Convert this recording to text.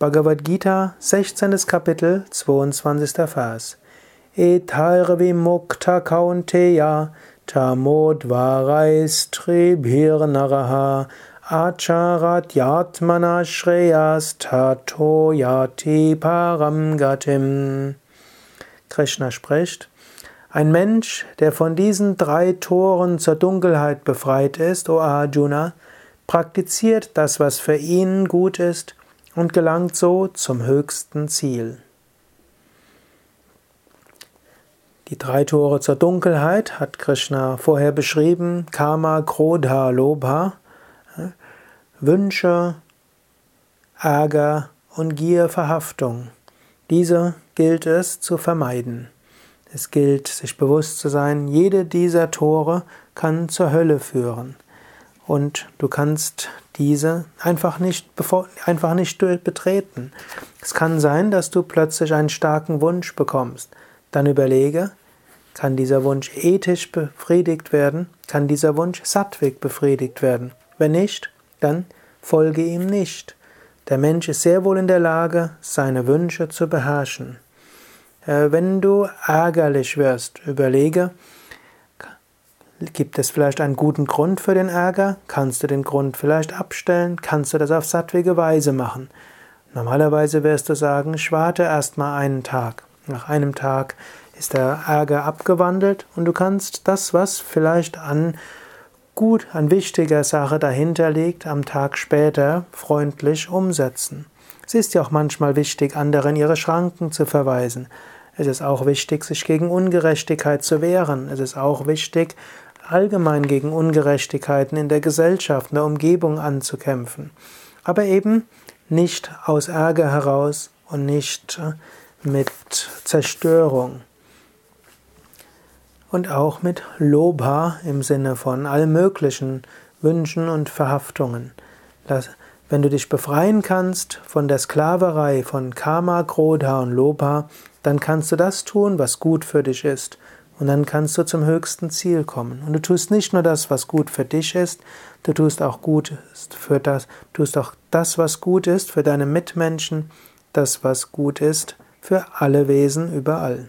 Bhagavad Gita, 16. Kapitel, 22. Vers. Etar vimukta kaunteya tamodvaraistribhirnaraha acharat yatmana shreyas tato yati param gatim. Krishna spricht, ein Mensch, der von diesen drei Toren zur Dunkelheit befreit ist, o Arjuna, praktiziert das, was für ihn gut ist, und gelangt so zum höchsten Ziel. Die drei Tore zur Dunkelheit hat Krishna vorher beschrieben. Kama, Krodha, Lobha. Wünsche, Ärger und Gier, Verhaftung. Diese gilt es zu vermeiden. Es gilt, sich bewusst zu sein, jede dieser Tore kann zur Hölle führen und du kannst diese einfach nicht, einfach nicht betreten. Es kann sein, dass du plötzlich einen starken Wunsch bekommst. Dann überlege, kann dieser Wunsch ethisch befriedigt werden? Kann dieser Wunsch sattwig befriedigt werden? Wenn nicht, dann folge ihm nicht. Der Mensch ist sehr wohl in der Lage, seine Wünsche zu beherrschen. Äh, wenn du ärgerlich wirst, überlege, Gibt es vielleicht einen guten Grund für den Ärger? Kannst du den Grund vielleicht abstellen? Kannst du das auf sattwige Weise machen? Normalerweise wirst du sagen, ich warte erstmal einen Tag. Nach einem Tag ist der Ärger abgewandelt und du kannst das, was vielleicht an gut, an wichtiger Sache dahinter liegt, am Tag später freundlich umsetzen. Es ist ja auch manchmal wichtig, anderen ihre Schranken zu verweisen. Es ist auch wichtig, sich gegen Ungerechtigkeit zu wehren. Es ist auch wichtig, allgemein gegen Ungerechtigkeiten in der Gesellschaft, in der Umgebung anzukämpfen. Aber eben nicht aus Ärger heraus und nicht äh, mit Zerstörung. Und auch mit Lobha im Sinne von all möglichen Wünschen und Verhaftungen. Wenn du dich befreien kannst von der Sklaverei von Karma, Krodha und Lobha, dann kannst du das tun, was gut für dich ist. Und dann kannst du zum höchsten Ziel kommen. Und du tust nicht nur das, was gut für dich ist, du tust auch gut für das, tust auch das, was gut ist für deine Mitmenschen, das, was gut ist für alle Wesen überall.